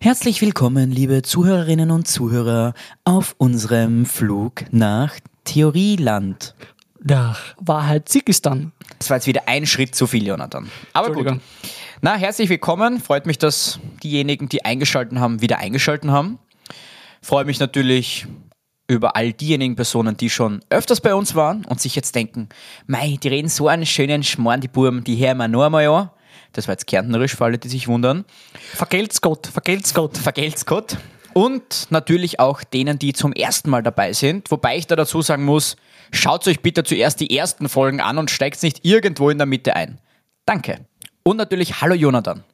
Herzlich willkommen, liebe Zuhörerinnen und Zuhörer, auf unserem Flug nach Theorieland. Nach Wahrheit Sikistan. Das war jetzt wieder ein Schritt zu viel, Jonathan. Aber gut. Na, herzlich willkommen. Freut mich, dass diejenigen, die eingeschalten haben, wieder eingeschalten haben. Freue mich natürlich über all diejenigen Personen, die schon öfters bei uns waren und sich jetzt denken, mei, die reden so einen schönen Schmarrn, die Buben, die hören wir nur einmal an. Das war jetzt kärntnerisch für alle, die sich wundern. Vergelt's Gott, vergelt's Gott. Vergelt's Gott. Und natürlich auch denen, die zum ersten Mal dabei sind. Wobei ich da dazu sagen muss, schaut euch bitte zuerst die ersten Folgen an und steigt nicht irgendwo in der Mitte ein. Danke. Und natürlich Hallo Jonathan.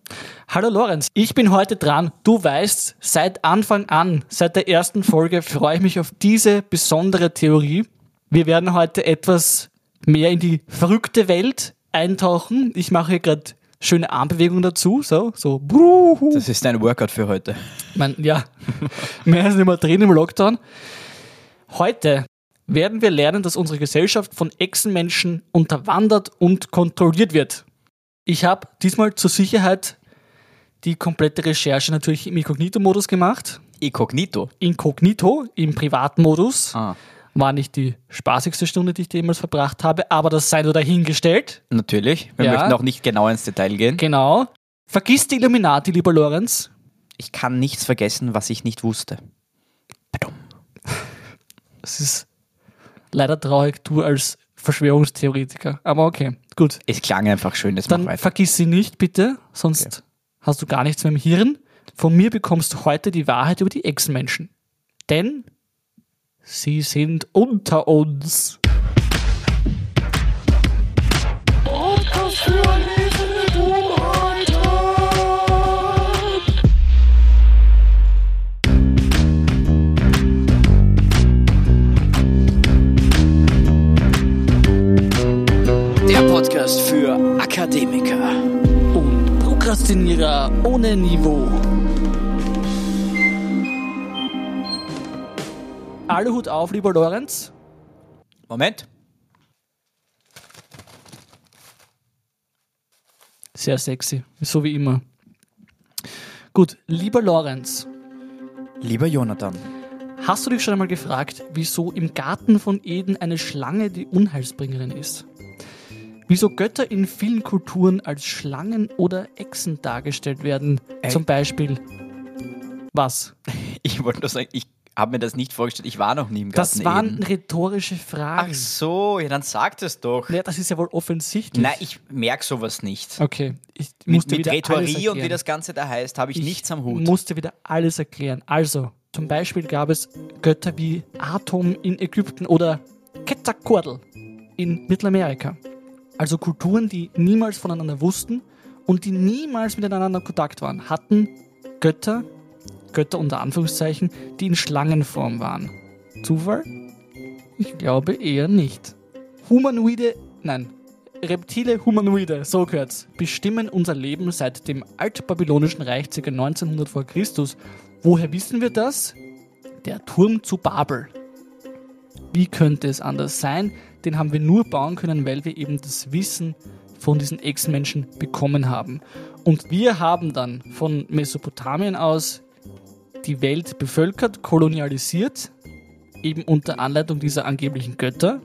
Hallo Lorenz, ich bin heute dran. Du weißt, seit Anfang an, seit der ersten Folge freue ich mich auf diese besondere Theorie. Wir werden heute etwas mehr in die verrückte Welt eintauchen. Ich mache hier gerade schöne Armbewegungen dazu, so, so. bruhu. Das ist dein Workout für heute. mein, ja, mehr nicht mehr drin im Lockdown. Heute werden wir lernen, dass unsere Gesellschaft von Echsenmenschen unterwandert und kontrolliert wird. Ich habe diesmal zur Sicherheit die komplette Recherche natürlich im Inkognito-Modus gemacht. Inkognito. Inkognito im Privatmodus. Ah. War nicht die spaßigste Stunde, die ich jemals verbracht habe, aber das sei nur dahingestellt. Natürlich. Wir Ja. möchten auch nicht genau ins Detail gehen. Genau. Vergiss die Illuminati, lieber Lorenz. Ich kann nichts vergessen, was ich nicht wusste. Badum. Es ist leider traurig, du als Verschwörungstheoretiker. Aber okay, gut. Es klang einfach schön, jetzt Dann vergiss sie nicht, bitte, sonst hast du gar nichts mehr im Hirn. Von mir bekommst du heute die Wahrheit über die Echsenmenschen. Denn sie sind unter uns. Der Podcast für Akademiker. Und Prokrastinierer ohne Niveau. Alle Hut auf, lieber Lorenz. Moment. Sehr sexy, so wie immer. Gut, lieber Lorenz, Lieber Jonathan. hast du dich schon einmal gefragt, wieso im Garten von Eden eine Schlange die Unheilsbringerin ist? Wieso Götter in vielen Kulturen als Schlangen oder Echsen dargestellt werden? Ey. Zum Beispiel. Was? Ich wollte nur sagen, ich habe mir das nicht vorgestellt. Ich war noch nie im Garten Das waren Eden. rhetorische Fragen. Ach so, ja, dann sag es doch. Ja, das ist ja wohl offensichtlich. Nein, ich merke sowas nicht. Okay, ich Mit, musste mit wieder alles Rhetorie und wie das Ganze da heißt, habe ich, nichts am Hut. musste wieder alles erklären. Also, zum Beispiel gab es Götter wie Atom in Ägypten oder Quetzalcoatl in Mittelamerika. Also Kulturen, die niemals voneinander wussten und die niemals miteinander in Kontakt waren, hatten Götter, Götter unter Anführungszeichen, die in Schlangenform waren. Zufall? Ich glaube eher nicht. Humanoide, nein, Reptile Humanoide, so gehört's, bestimmen unser Leben seit dem altbabylonischen Reich ca. 1900 vor Christus. Woher wissen wir das? Der Turm zu Babel. Wie könnte es anders sein? Den haben wir nur bauen können, weil wir eben das Wissen von diesen Echsenmenschen bekommen haben. Und wir haben dann von Mesopotamien aus die Welt bevölkert, kolonialisiert, eben unter Anleitung dieser angeblichen Götter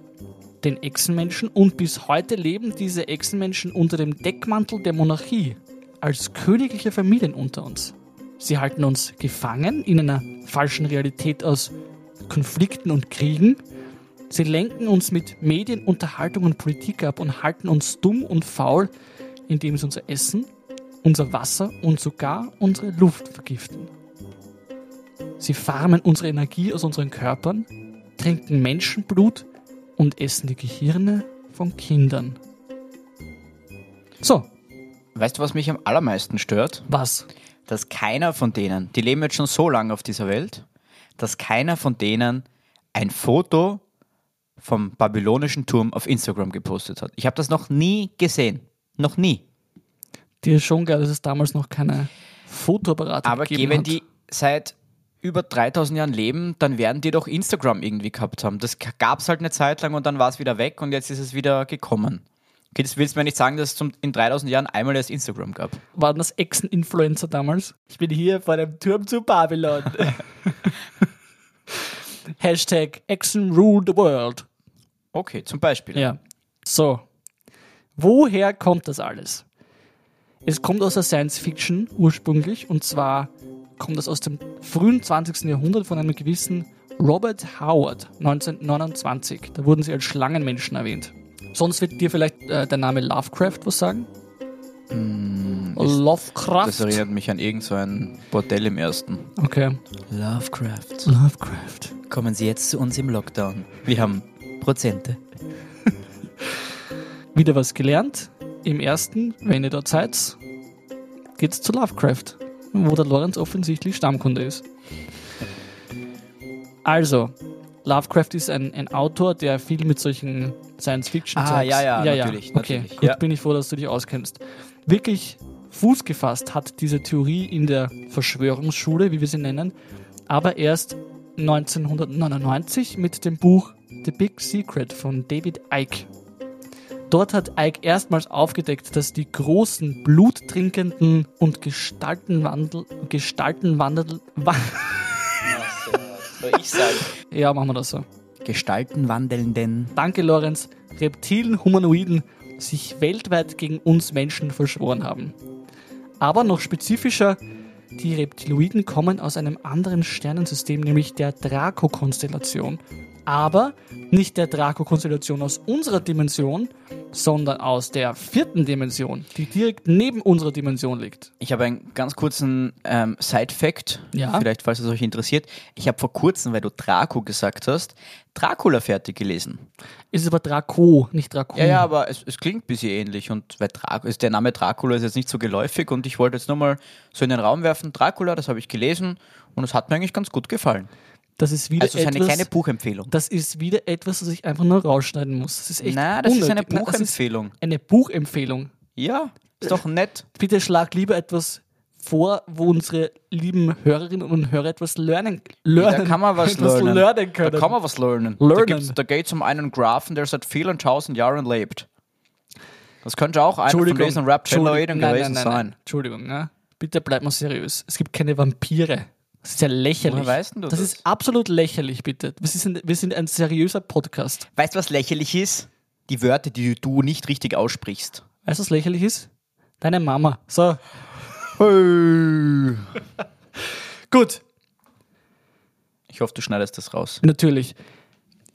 den Echsenmenschen und bis heute leben diese Echsenmenschen unter dem Deckmantel der Monarchie als königliche Familien unter uns. Sie halten uns gefangen in einer falschen Realität aus Konflikten und Kriegen. Sie lenken uns mit Medien, Unterhaltung und Politik ab und halten uns dumm und faul, indem sie unser Essen, unser Wasser und sogar unsere Luft vergiften. Sie farmen unsere Energie aus unseren Körpern, trinken Menschenblut und essen die Gehirne von Kindern. So, Weißt du, was mich am allermeisten stört? was? Dass keiner von denen, die leben jetzt schon so lange auf dieser Welt, dass keiner von denen ein Foto vom babylonischen Turm auf Instagram gepostet hat. Ich habe das noch nie gesehen. Noch nie. Dir ist schon geil, dass es damals noch keine Fotoapparate Aber gegeben geh, wenn hat. die seit über 3000 Jahren leben, dann werden die doch Instagram irgendwie gehabt haben. Das gab es halt eine Zeit lang und dann war es wieder weg und jetzt ist es wieder gekommen. Okay, das willst du mir nicht sagen, dass es zum, in 3000 Jahren einmal erst Instagram gab. Waren das Echsen-Influencer damals? Ich bin hier vor dem Turm zu Babylon. Hashtag Echsen rule the world. Okay, zum Beispiel. Ja. So. Woher kommt das alles? Es kommt aus der Science Fiction ursprünglich und zwar kommt das aus dem frühen 20. Jahrhundert von einem gewissen Robert Howard 1929. Da wurden sie als Schlangenmenschen erwähnt. Sonst wird dir vielleicht äh, der Name Lovecraft was sagen? Lovecraft. Das erinnert mich an irgend so ein Bordell im ersten. Okay. Lovecraft. Lovecraft. Kommen Sie jetzt zu uns im Lockdown. Wir haben Prozente. Wieder was gelernt. Im ersten, wenn ihr dort seid, geht's zu Lovecraft, wo der Lorenz offensichtlich Stammkunde ist. Also, Lovecraft ist ein, ein Autor, der viel mit solchen Science-Fiction Ah, ja, ja, natürlich, Okay, natürlich, gut, ja. bin ich froh, dass du dich auskennst. Wirklich Fuß gefasst hat diese Theorie in der Verschwörungsschule, wie wir sie nennen, aber erst 1999 mit dem Buch The Big Secret von David Icke. Dort hat Icke erstmals aufgedeckt, dass die großen, bluttrinkenden und Gestaltenwandel, Gestaltenwandel, wa Soll ich sagen? ja, machen wir das so. Gestaltenwandelnden. Danke, Lorenz, reptilen Humanoiden sich weltweit gegen uns Menschen verschworen haben. Aber noch spezifischer, die Reptiloiden kommen aus einem anderen Sternensystem, nämlich der Draco-Konstellation. Aber nicht der Draco-Konstellation aus unserer Dimension, sondern aus der vierten Dimension, die direkt neben unserer Dimension liegt. Ich habe einen ganz kurzen ähm, Side-Fact, Ja. vielleicht falls es euch interessiert. Ich habe vor kurzem, weil du Draco gesagt hast, Dracula fertig gelesen. Ist aber Draco, nicht Draco. Ja, ja, aber es, es klingt ein bisschen ähnlich und weil Drac ist, der Name Dracula ist jetzt nicht so geläufig und ich wollte jetzt nochmal so in den Raum werfen, Dracula, das habe ich gelesen und es hat mir eigentlich ganz gut gefallen. Das ist wieder Also ist eine etwas, kleine Buchempfehlung. Das ist wieder etwas, was ich einfach nur rausschneiden muss. Das ist echt Na, das ist eine unnötig. Das ist Buchempfehlung. eine Buchempfehlung. Ja, ist doch nett. Bitte schlag lieber etwas vor, wo unsere lieben Hörerinnen und Hörer etwas lernen, lernen Da kann man was lernen. lernen können. Da kann man was lernen. Lernen. Da, da geht es um einen Graphen, der seit vielen tausend Jahren lebt. Das könnte auch einer von diesen Rap-Celloiden Entschuldigung, nein, gewesen nein, nein, sein. nein. Entschuldigung, ne? bitte bleib mal seriös. Es gibt keine Vampire. Das ist ja lächerlich. Woher weißt du das, das? ist absolut lächerlich, bitte. Wir sind, wir sind ein seriöser Podcast. Weißt du, was lächerlich ist? Die Wörter, die du nicht richtig aussprichst. Weißt du, was lächerlich ist? Deine Mama. So, gut. Ich hoffe, du schneidest das raus. Natürlich.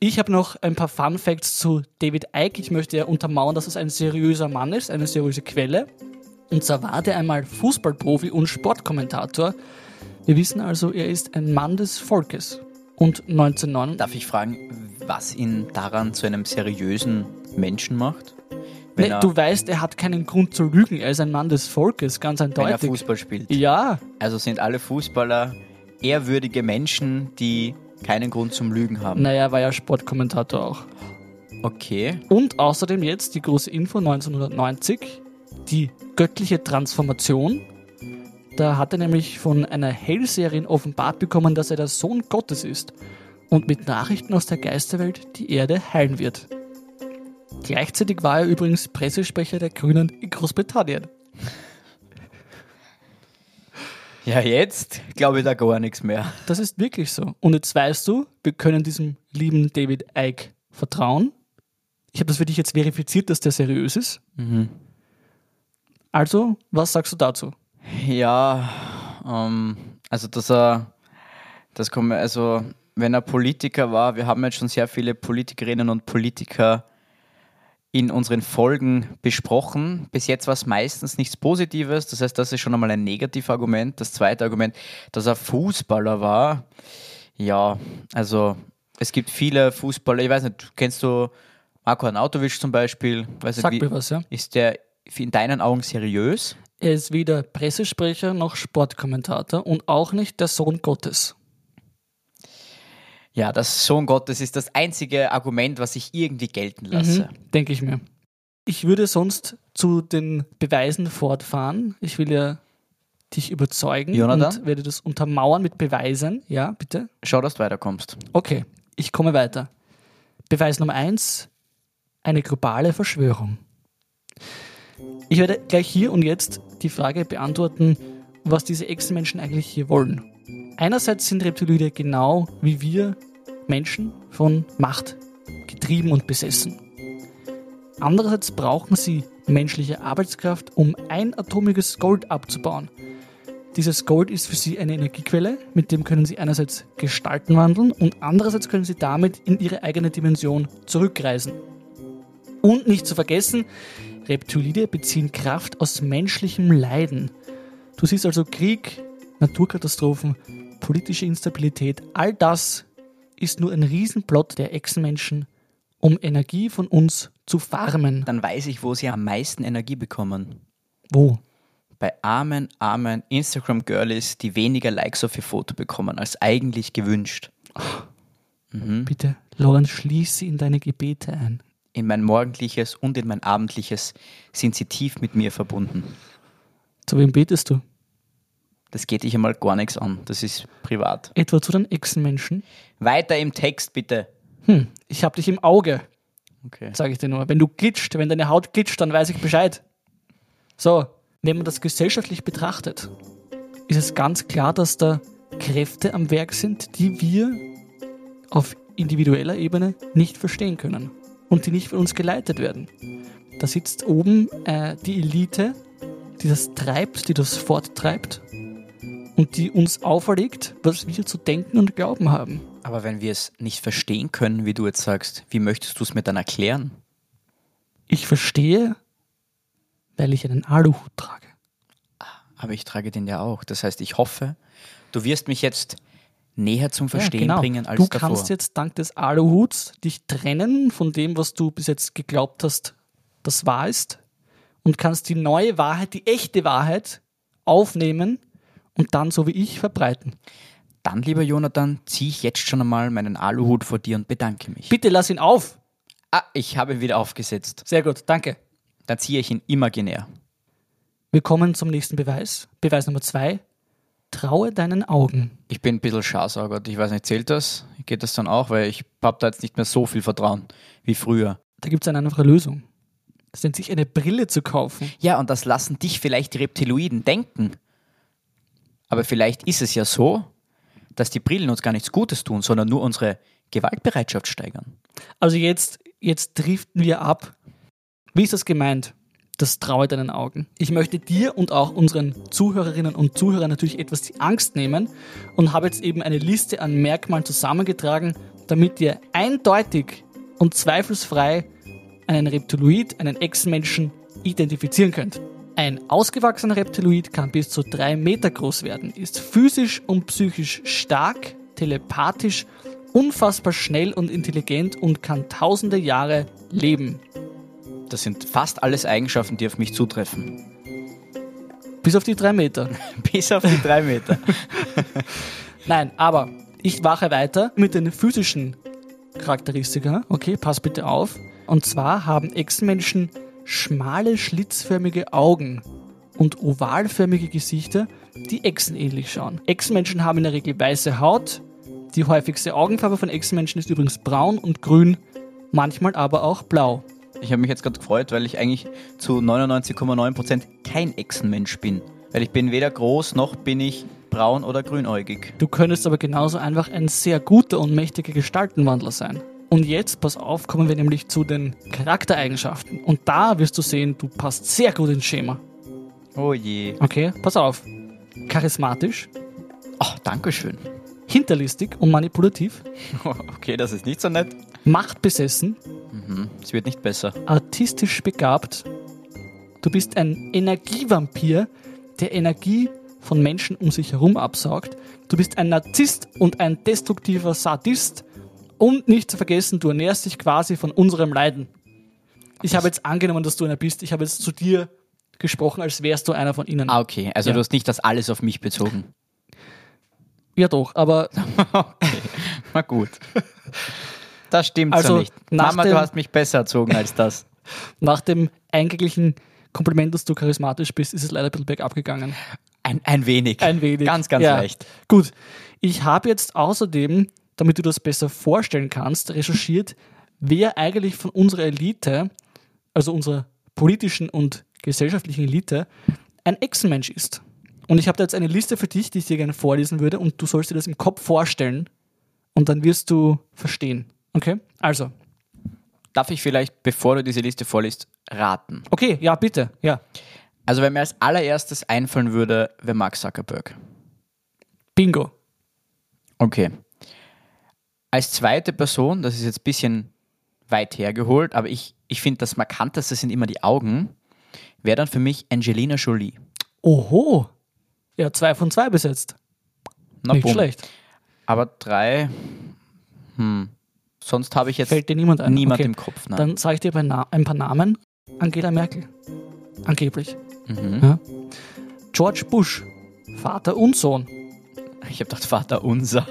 Ich habe noch ein paar Fun Facts zu David Icke. Ich möchte ja untermauern, dass es ein seriöser Mann ist, eine seriöse Quelle. Und zwar war der einmal Fußballprofi und Sportkommentator. Wir wissen also, er ist ein Mann des Volkes. Und 1909, Darf ich fragen, was ihn daran zu einem seriösen Menschen macht? Nee, du weißt, er hat keinen Grund zu lügen. Er ist ein Mann des Volkes, ganz wenn er eindeutig. Fußball spielt. Ja, Also sind alle Fußballer ehrwürdige Menschen, die keinen Grund zum Lügen haben. naja, er war ja Sportkommentator auch. Okay. Und außerdem jetzt die große Info 1990, die göttliche Transformation. Da hat er nämlich von einer Hellseherin offenbart bekommen, dass er der Sohn Gottes ist und mit Nachrichten aus der Geisterwelt die Erde heilen wird. Gleichzeitig war er übrigens Pressesprecher der Grünen in Großbritannien. Ja, jetzt glaube ich da gar nichts mehr. Das ist wirklich so. Und jetzt weißt du, wir können diesem lieben David Icke vertrauen. Ich habe das für dich jetzt verifiziert, dass der seriös ist. Also, was sagst du dazu? Ja, ähm, also dass er, das kommt also wenn er Politiker war, wir haben jetzt schon sehr viele Politikerinnen und Politiker in unseren Folgen besprochen. Bis jetzt war es meistens nichts Positives, das heißt, das ist schon einmal ein Negativargument. Das zweite Argument, dass er Fußballer war, ja, also es gibt viele Fußballer, ich weiß nicht, kennst du Marco Arnautovic zum Beispiel? Weiß nicht, Sag wie, mir was, ja. Ist der in deinen Augen seriös? Er ist weder Pressesprecher noch Sportkommentator und auch nicht der Sohn Gottes. Ja, das Sohn Gottes ist das einzige Argument, was ich irgendwie gelten lasse. Mhm, Denke ich mir. Ich würde sonst zu den Beweisen fortfahren. Ich will ja dich überzeugen Jonathan? und werde das untermauern mit Beweisen. Ja, bitte. Schau, dass du weiterkommst. Okay, ich komme weiter. Beweis Nummer eins: eine globale Verschwörung. Ich werde gleich hier und jetzt die Frage beantworten, was diese Echsenmenschen eigentlich hier wollen. Einerseits sind Reptiloide genau wie wir Menschen von Macht getrieben und besessen. Andererseits brauchen sie menschliche Arbeitskraft, um einatomiges Gold abzubauen. Dieses Gold ist für sie eine Energiequelle, mit dem können sie einerseits Gestalten wandeln und andererseits können sie damit in ihre eigene Dimension zurückreisen. Und nicht zu vergessen, Reptilide beziehen Kraft aus menschlichem Leiden. Du siehst also Krieg, Naturkatastrophen, politische Instabilität, all das ist nur ein Riesenplot der Echsenmenschen, um Energie von uns zu farmen. Dann weiß ich, wo sie am meisten Energie bekommen. Wo? Bei armen, armen Instagram-Girlies, die weniger Likes auf ihr Foto bekommen, als eigentlich gewünscht. Bitte, Lorenz, schließ sie in deine Gebete ein. In mein morgendliches und in mein abendliches sind sie tief mit mir verbunden. Zu wem betest du? Das geht dich einmal gar nichts an. Das ist privat. Etwa zu den Echsenmenschen? Weiter im Text, bitte. Hm, ich hab dich im Auge, Okay. sage ich dir nur. Wenn du glitscht, wenn deine Haut glitscht, dann weiß ich Bescheid. So, wenn man das gesellschaftlich betrachtet, ist es ganz klar, dass da Kräfte am Werk sind, die wir auf individueller Ebene nicht verstehen können und die nicht von uns geleitet werden. Da sitzt oben äh, die Elite, die das treibt, die das forttreibt und die uns auferlegt, was wir zu denken und glauben haben. Aber wenn wir es nicht verstehen können, wie du jetzt sagst, wie möchtest du es mir dann erklären? Ich verstehe, weil ich einen Aluhut trage. Aber ich trage den ja auch. Das heißt, ich hoffe, du wirst mich jetzt näher zum Verstehen Ja, genau. bringen als du davor. kannst jetzt dank des Aluhuts dich trennen von dem, was du bis jetzt geglaubt hast, das wahr ist und kannst die neue Wahrheit, die echte Wahrheit aufnehmen und dann so wie ich verbreiten. Dann, lieber Jonathan, ziehe ich jetzt schon einmal meinen Aluhut vor dir und bedanke mich. Bitte lass ihn auf. Ah, ich habe ihn wieder aufgesetzt. Sehr gut, danke. Dann ziehe ich ihn imaginär. Wir kommen zum nächsten Beweis. Beweis Nummer zwei. Traue deinen Augen. Ich bin ein bisschen Scharsauger. Ich weiß nicht, zählt das? Geht das dann auch? Weil ich habe da jetzt nicht mehr so viel Vertrauen wie früher. Da gibt es eine einfache Lösung. Das nennt sich eine Brille zu kaufen. Ja, und das lassen dich vielleicht die Reptiloiden denken. Aber vielleicht ist es ja so, dass die Brillen uns gar nichts Gutes tun, sondern nur unsere Gewaltbereitschaft steigern. Also jetzt, jetzt driften wir ab. Wie ist das gemeint? Das traue deinen Augen. Ich möchte dir und auch unseren Zuhörerinnen und Zuhörern natürlich etwas die Angst nehmen und habe jetzt eben eine Liste an Merkmalen zusammengetragen, damit ihr eindeutig und zweifelsfrei einen Reptiloid, einen Echsenmenschen identifizieren könnt. Ein ausgewachsener Reptiloid kann bis zu drei Meter groß werden, ist physisch und psychisch stark, telepathisch, unfassbar schnell und intelligent und kann tausende Jahre leben. Das sind fast alles Eigenschaften, die auf mich zutreffen. Bis auf die drei Meter. Bis auf die drei Meter. Nein, aber ich wache weiter mit den physischen Charakteristika. Okay, pass bitte auf. Und zwar haben Echsenmenschen schmale, schlitzförmige Augen und ovalförmige Gesichter, die echsenähnlich schauen. Echsenmenschen haben in der Regel weiße Haut. Die häufigste Augenfarbe von Echsenmenschen ist übrigens braun und grün, manchmal aber auch blau. Ich habe mich jetzt gerade gefreut, weil ich eigentlich zu 99,9% kein Echsenmensch bin. Weil ich bin weder groß noch bin ich braun oder grünäugig. Du könntest aber genauso einfach ein sehr guter und mächtiger Gestaltenwandler sein. Und jetzt, pass auf, kommen wir nämlich zu den Charaktereigenschaften. Und da wirst du sehen, du passt sehr gut ins Schema. Oh je. Okay, pass auf. Charismatisch, Ach, Dankeschön. hinterlistig und manipulativ, Okay, das ist nicht so nett. Machtbesessen, Es wird nicht besser. artistisch begabt. Du bist ein Energievampir, der Energie von Menschen um sich herum absaugt. Du bist ein Narzisst und ein destruktiver Sadist. Und nicht zu vergessen, du ernährst dich quasi von unserem Leiden. Ich habe jetzt angenommen, dass du einer bist. Ich habe jetzt zu dir gesprochen, als wärst du einer von ihnen. Ah, okay. Also Ja. du hast nicht das alles auf mich bezogen. Ja doch, aber Na gut. Das stimmt Also, so nicht. Mama, dem- du hast mich besser erzogen als das. nach dem eingänglichen Kompliment, dass du charismatisch bist, ist es leider ein bisschen bergab gegangen. Ein, ein wenig. Ein wenig. Ganz, ganz ja. leicht. Gut. Ich habe jetzt außerdem, damit du das besser vorstellen kannst, recherchiert, wer eigentlich von unserer Elite, also unserer politischen und gesellschaftlichen Elite ein Echsenmensch ist. Und ich habe da jetzt eine Liste für dich, die ich dir gerne vorlesen würde und du sollst dir das im Kopf vorstellen und dann wirst du verstehen. Okay? Also, Darf ich vielleicht, bevor du diese Liste vorliest, raten? okay, ja, bitte, ja. Also, wenn mir als allererstes einfallen würde, wäre Mark Zuckerberg. Bingo. Okay. Als zweite Person, das ist jetzt ein bisschen weit hergeholt, aber ich, ich finde, das Markanteste sind immer die Augen, wäre dann für mich Angelina Jolie. Oho. Ja, zwei von zwei besetzt. Na, Nicht bumm. schlecht. Aber drei, hm. Sonst habe ich jetzt Fällt dir niemand ein? niemand Okay. im Kopf. Nein. Dann sage ich dir ein paar Namen. Angela Merkel. Angeblich. Mhm. Ja. George Bush. Vater und Sohn. Ich habe gedacht, Vater unser.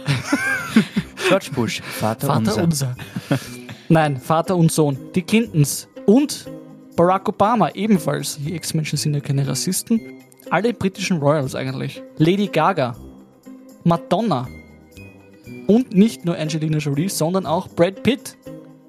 George Bush, Vater, Vater unser. unser. Nein, Vater und Sohn. Die Clintons. Und Barack Obama ebenfalls. Die Ex-Menschen sind ja keine Rassisten. Alle britischen Royals eigentlich. Lady Gaga. Madonna. Und nicht nur Angelina Jolie, sondern auch Brad Pitt.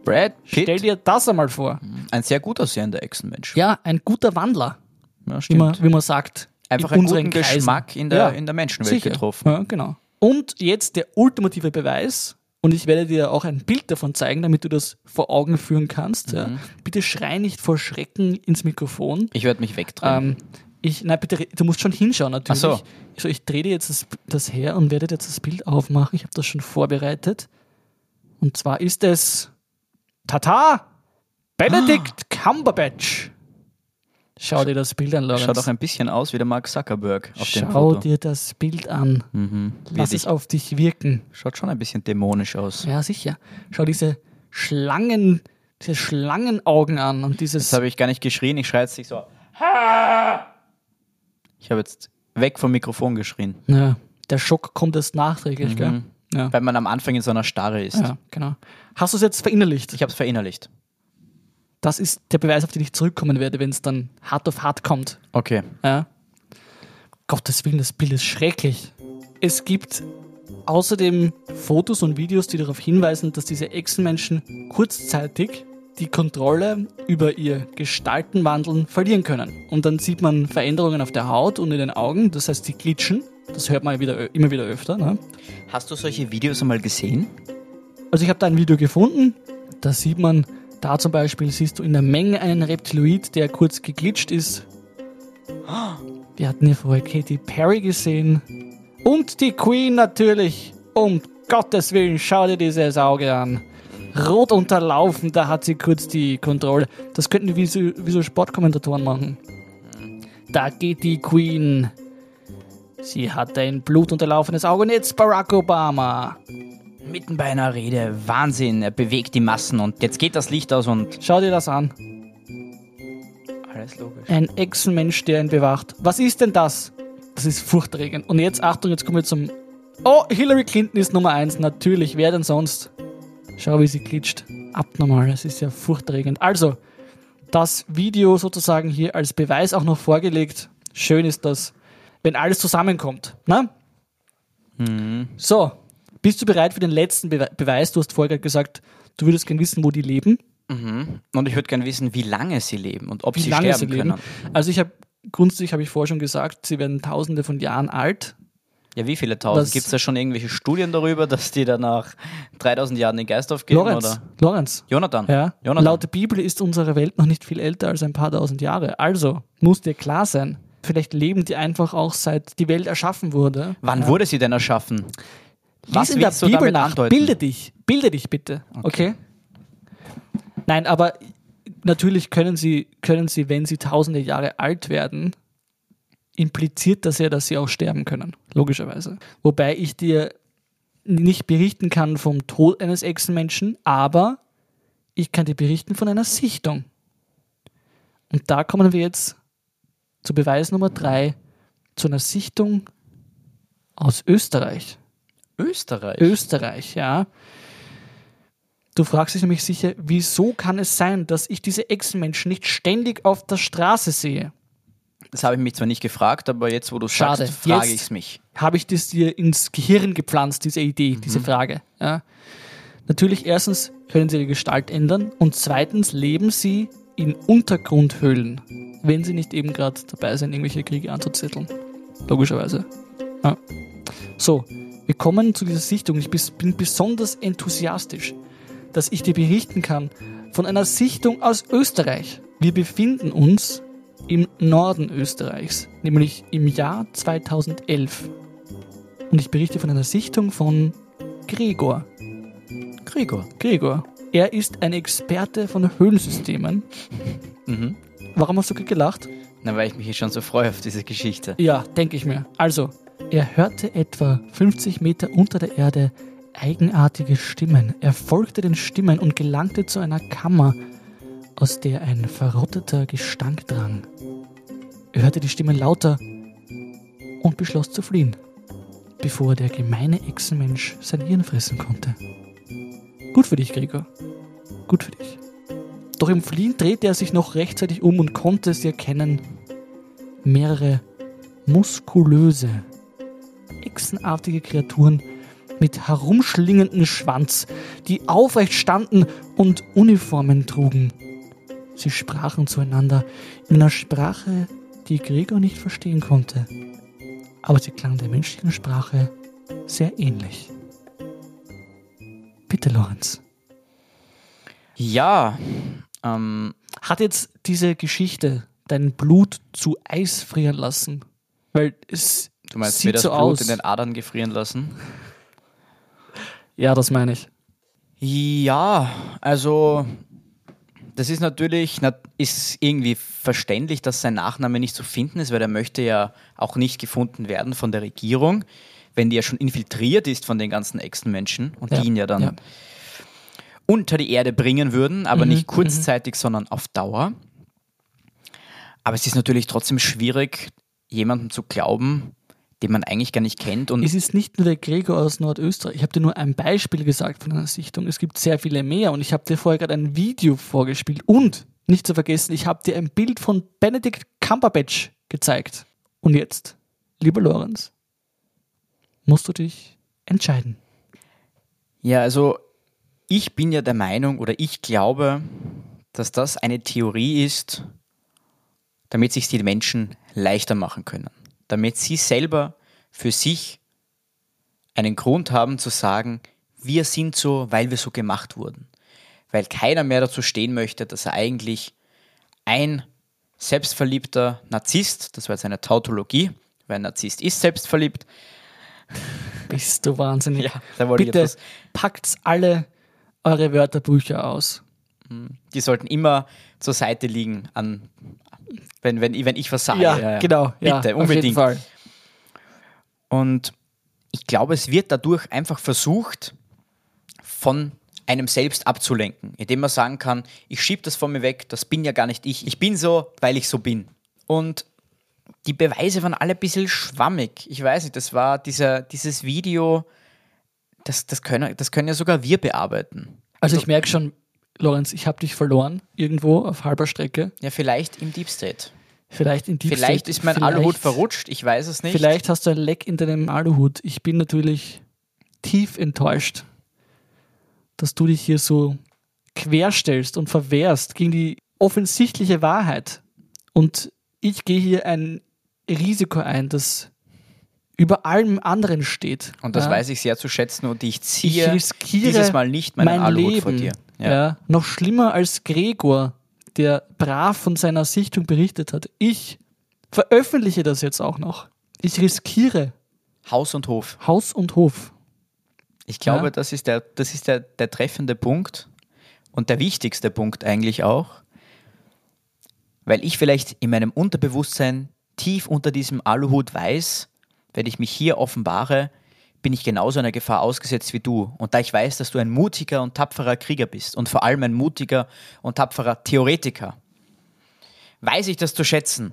Brad Pitt, Stell dir das einmal vor. ein sehr gut aussehender Echsenmensch. Ja, ein guter Wandler, Ja, wie stimmt. man, wie man sagt. Einfach in einen guten Kreisen. Geschmack in der, Ja, in der Menschenwelt sicher. getroffen. Ja, genau. Und jetzt der ultimative Beweis. Und ich werde dir auch ein Bild davon zeigen, damit du das vor Augen führen kannst. Ja. Mhm. Bitte schrei nicht vor Schrecken ins Mikrofon. Ich werde mich wegdrehen. Ähm, ich, nein, bitte, du musst schon hinschauen natürlich. Ach so. Also ich drehe dir jetzt das, das her und werde dir jetzt das Bild aufmachen. Ich habe das schon vorbereitet. Und zwar ist es Tata Benedict Cumberbatch. Schau dir das Bild an, Lorenz. Schaut auch ein bisschen aus wie der Mark Zuckerberg auf dem Schau Foto. dir das Bild an. Mhm. Lass es auf dich wirken. Schaut schon ein bisschen dämonisch aus. Ja, sicher. Schau diese Schlangen, diese Schlangenaugen an und dieses. Jetzt habe ich gar nicht geschrien, ich schreie jetzt nicht so. Ich habe jetzt weg vom Mikrofon geschrien, Ja, der Schock kommt erst nachträglich, gell? Ja. weil man am Anfang in so einer Starre ist. ja, genau. Hast du es jetzt verinnerlicht? Ich habe es verinnerlicht. Das ist der Beweis, auf den ich zurückkommen werde, wenn es dann hart auf hart kommt. Okay. Ja. Gottes Willen, das Bild ist schrecklich. Es gibt außerdem Fotos und Videos, die darauf hinweisen, dass diese Echsenmenschen kurzzeitig die Kontrolle über ihr Gestaltenwandeln verlieren können. Und dann sieht man Veränderungen auf der Haut und in den Augen, das heißt, sie glitschen. Das hört man wieder, immer wieder öfter. Ne? Hast du solche Videos einmal gesehen? Also ich habe da ein Video gefunden, da sieht man, da zum Beispiel siehst du in der Menge einen Reptiloid, der kurz geglitscht ist. Wir hatten hier vorher Katy Perry gesehen. Und die Queen natürlich. Um Gottes Willen, schau dir dieses Auge an. Rot unterlaufen, da hat sie kurz die Kontrolle. Das könnten wie so, wie so Sportkommentatoren machen. Da geht die Queen. Sie hat ein blutunterlaufenes Auge und jetzt Barack Obama. Mitten bei einer Rede, Wahnsinn, er bewegt die Massen und jetzt geht das Licht aus und Schau dir das an. alles logisch. Ein Echsenmensch, der ihn bewacht. Was ist denn das? Das ist furchterregend. Und jetzt, Achtung, jetzt kommen wir zum. Oh, Hillary Clinton ist Nummer eins. Natürlich, wer denn sonst? Schau, wie sie glitscht. Abnormal, das ist ja furchterregend. Also, das Video sozusagen hier als Beweis auch noch vorgelegt. Schön ist das, wenn alles zusammenkommt. Ne? So, bist du bereit für den letzten Bewe Beweis? Du hast vorher gesagt, du würdest gerne wissen, wo die leben. Und ich würde gerne wissen, wie lange sie leben und ob wie sie lange sterben sie leben. können. Also ich habe grundsätzlich habe ich vorher schon gesagt, sie werden tausende von Jahren alt. Ja, wie viele tausend? Was- Gibt es da schon irgendwelche Studien darüber, dass die dann nach 3000 Jahren den Geist aufgeben? Lorenz, Oder? Lorenz. Jonathan. Ja. Jonathan. Laut der Bibel ist unsere Welt noch nicht viel älter als ein paar tausend Jahre. Also muss dir klar sein, vielleicht leben die einfach auch seit die Welt erschaffen wurde. Wann wurde sie denn erschaffen? Lies in der Bibel nach. andeuten? Bilde dich. Bilde dich bitte. Okay. Nein, aber natürlich können sie, können sie, wenn sie tausende Jahre alt werden, impliziert das ja, dass sie auch sterben können. Logischerweise. Wobei ich dir nicht berichten kann vom Tod eines Echsenmenschen, aber ich kann dir berichten von einer Sichtung. Und da kommen wir jetzt zu Beweis Nummer drei, zu einer Sichtung aus Österreich. Österreich. Österreich, ja. Du fragst dich nämlich sicher, wieso kann es sein, dass ich diese Echsenmenschen nicht ständig auf der Straße sehe? Das habe ich mich zwar nicht gefragt, aber jetzt, wo du Schade. sagst, frage ich es mich. Habe ich das dir ins Gehirn gepflanzt, diese Idee, diese Frage? Ja. Natürlich, erstens können sie ihre Gestalt ändern und zweitens leben sie in Untergrundhöhlen, wenn sie nicht eben gerade dabei sind, irgendwelche Kriege anzuzetteln. Logischerweise. Ja. So, wir kommen zu dieser Sichtung. Ich bin besonders enthusiastisch, dass ich dir berichten kann von einer Sichtung aus Österreich. Wir befinden uns im Norden Österreichs, nämlich im Jahr 2011. Und ich berichte von einer Sichtung von Gregor. Gregor. Gregor. Er ist ein Experte von Höhlensystemen. Mhm. Warum hast du gelacht? Na, weil ich mich hier schon so freue auf diese Geschichte. Ja, denke ich mir. Also, er hörte etwa 50 Meter unter der Erde eigenartige Stimmen. Er folgte den Stimmen und gelangte zu einer Kammer, aus der ein verrotteter Gestank drang. Er hörte die Stimmen lauter und beschloss zu fliehen, bevor der gemeine Echsenmensch sein Hirn fressen konnte. Gut für dich, Gregor. Gut für dich. Doch im Fliehen drehte er sich noch rechtzeitig um und konnte sie erkennen. Mehrere muskulöse, echsenartige Kreaturen mit herumschlingendem Schwanz, die aufrecht standen und Uniformen trugen. Sie sprachen zueinander in einer Sprache, die Gregor nicht verstehen konnte, aber sie klang der menschlichen Sprache sehr ähnlich. Bitte, Lorenz. Ja, ähm, Hat jetzt diese Geschichte dein Blut zu Eis frieren lassen? Weil es du meinst sieht mir das so Blut aus. in den Adern gefrieren lassen? Ja, das meine ich. Ja, also das ist natürlich na- ist irgendwie verständlich, dass sein Nachname nicht zu finden ist, weil er möchte ja auch nicht gefunden werden von der Regierung, wenn die ja schon infiltriert ist von den ganzen Echsenmenschen und Ja, die ihn ja dann ja. unter die Erde bringen würden, aber Mhm, nicht kurzzeitig, sondern auf Dauer. Aber es ist natürlich trotzdem schwierig, jemandem zu glauben, den man eigentlich gar nicht kennt und Es ist nicht nur der Gregor aus Nordösterreich. Ich habe dir nur ein Beispiel gesagt von einer Sichtung. Es gibt sehr viele mehr und ich habe dir vorher gerade ein Video vorgespielt. Und, nicht zu vergessen, ich habe dir ein Bild von Benedict Cumberbatch gezeigt. Und jetzt, lieber Lorenz, musst du dich entscheiden. Ja, also ich bin ja der Meinung oder ich glaube, dass das eine Theorie ist, damit sich die Menschen leichter machen können. Damit sie selber für sich einen Grund haben zu sagen, wir sind so, weil wir so gemacht wurden. Weil keiner mehr dazu stehen möchte, dass er eigentlich ein selbstverliebter Narzisst, das war jetzt eine Tautologie, weil ein Narzisst ist selbstverliebt, Bist du wahnsinnig. Ja, da wollte ich Bitte etwas- packt alle eure Wörterbücher aus. die sollten immer zur Seite liegen, an, wenn, wenn, wenn ich was sage. genau. Bitte, ja, Auf jeden unbedingt. Und ich glaube, es wird dadurch einfach versucht, von einem selbst abzulenken, indem man sagen kann, ich schiebe das von mir weg, das bin ja gar nicht ich. Ich bin so, weil ich so bin. Und die Beweise waren alle ein bisschen schwammig. Ich weiß nicht, das war dieser, dieses Video, das, das, können, das können ja sogar wir bearbeiten. Also ich merke schon, Lorenz, ich habe dich verloren irgendwo auf halber Strecke. Ja, vielleicht im Deep State. Vielleicht in Deep Vielleicht State, ist mein vielleicht- Aluhut verrutscht, ich weiß es nicht. Vielleicht hast du ein Leck in deinem Aluhut. Ich bin natürlich tief enttäuscht, dass du dich hier so querstellst und verwehrst gegen die offensichtliche Wahrheit. Und ich gehe hier ein Risiko ein, das über allem anderen steht. Und das ja. weiß ich sehr zu schätzen und ich Ich ziehe riskiere dieses Mal nicht meinen mein Aluhut Leben. von dir. Ja. Noch schlimmer als Gregor, der brav von seiner Sichtung berichtet hat. Ich veröffentliche das jetzt auch noch. Ich riskiere Haus und Hof. Haus und Hof. Ich glaube, Ja. das ist, der, das ist der, der treffende Punkt und der wichtigste Punkt eigentlich auch, weil ich vielleicht in meinem Unterbewusstsein tief unter diesem Aluhut weiß, wenn ich mich hier offenbare, bin ich genauso einer Gefahr ausgesetzt wie du. Und da ich weiß, dass du ein mutiger und tapferer Krieger bist und vor allem ein mutiger und tapferer Theoretiker, weiß ich das zu schätzen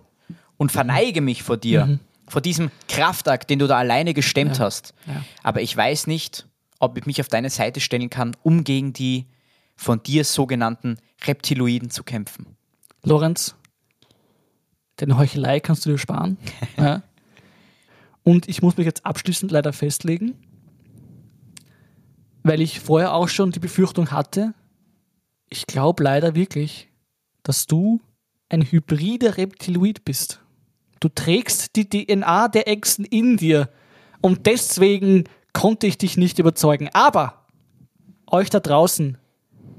und verneige mich vor dir, vor diesem Kraftakt, den du da alleine gestemmt hast. Ja. Aber ich weiß nicht, ob ich mich auf deine Seite stellen kann, um gegen die von dir sogenannten Reptiloiden zu kämpfen. Lorenz, deine Heuchelei kannst du dir sparen. ja. Und ich muss mich jetzt abschließend leider festlegen, weil ich vorher auch schon die Befürchtung hatte, ich glaube leider wirklich, dass du ein hybrider Reptiloid bist. Du trägst die DNA der Echsen in dir und deswegen konnte ich dich nicht überzeugen. Aber euch da draußen,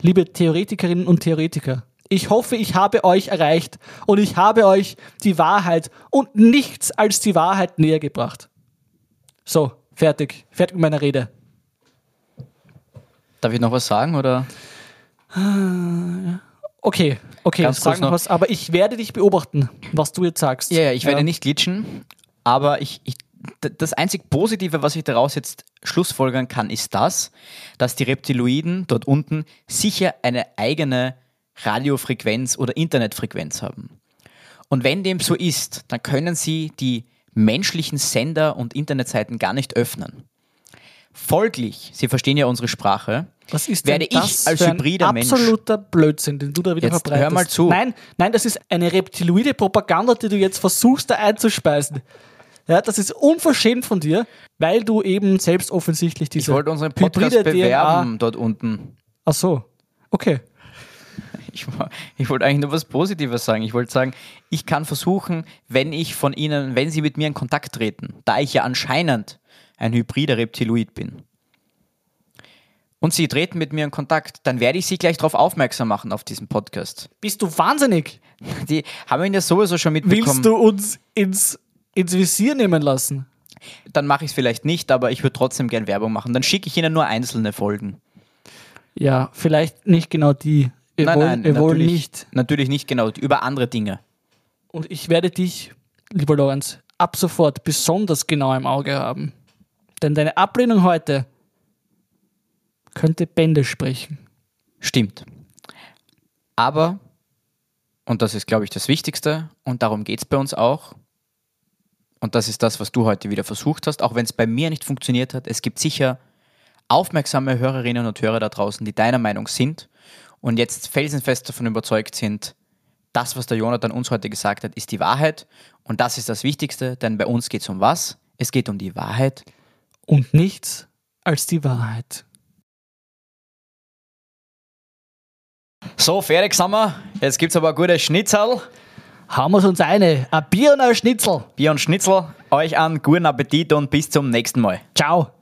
liebe Theoretikerinnen und Theoretiker, ich hoffe, ich habe euch erreicht und ich habe euch die Wahrheit und nichts als die Wahrheit näher gebracht. So, fertig. Fertig mit meiner Rede. Darf ich noch was sagen oder? Okay, okay, Ganz sag noch was, aber ich werde dich beobachten, was du jetzt sagst. Ja, ja, ich werde nicht glitschen, aber ich, ich, das einzig Positive, was ich daraus jetzt schlussfolgern kann, ist das, dass die Reptiloiden dort unten sicher eine eigene Radiofrequenz oder Internetfrequenz haben. Und wenn dem so ist, dann können sie die menschlichen Sender und Internetseiten gar nicht öffnen. Folglich, Sie verstehen ja unsere Sprache, Was ist werde denn ich als für ein hybrider Mensch absoluter Blödsinn, den du da wieder Jetzt verbreitest. hör mal zu. Nein, nein, das ist eine reptiloide Propaganda, die du jetzt versuchst, da einzuspeisen. Ja, das ist unverschämt von dir, weil du eben selbst offensichtlich diese Ich wollte unseren Podcast hybride bewerben dort unten. Ach so, okay. Ich, ich wollte eigentlich nur was Positives sagen. Ich wollte sagen, ich kann versuchen, wenn ich von Ihnen, wenn Sie mit mir in Kontakt treten, da ich ja anscheinend ein hybrider Reptiloid bin, und Sie treten mit mir in Kontakt, dann werde ich Sie gleich darauf aufmerksam machen auf diesem Podcast. Bist du wahnsinnig? Die haben ihn ja sowieso schon mitbekommen. Willst du uns ins, ins Visier nehmen lassen? Dann mache ich es vielleicht nicht, aber ich würde trotzdem gern Werbung machen. Dann schicke ich Ihnen nur einzelne Folgen. Ja, vielleicht nicht genau die. Wir nein, wollen, nein, natürlich nicht. Natürlich nicht genau, über andere Dinge. Und ich werde dich, lieber Lorenz, ab sofort besonders genau im Auge haben. Denn deine Ablehnung heute könnte Bände sprechen. Stimmt. Aber, und das ist, glaube ich, das Wichtigste, und darum geht es bei uns auch, und das ist das, was du heute wieder versucht hast, auch wenn es bei mir nicht funktioniert hat, es gibt sicher aufmerksame Hörerinnen und Hörer da draußen, die deiner Meinung sind und jetzt felsenfest davon überzeugt sind, das, was der Jonathan uns heute gesagt hat, ist die Wahrheit. Und das ist das Wichtigste, denn bei uns geht es um was? Es geht um die Wahrheit. Und nichts als die Wahrheit. So, fertig sind wir. Jetzt gibt es aber ein gutes Schnitzel. Haben wir uns eine. Ein Bier und ein Schnitzel. Bier und Schnitzel. Euch einen guten Appetit und bis zum nächsten Mal. Ciao.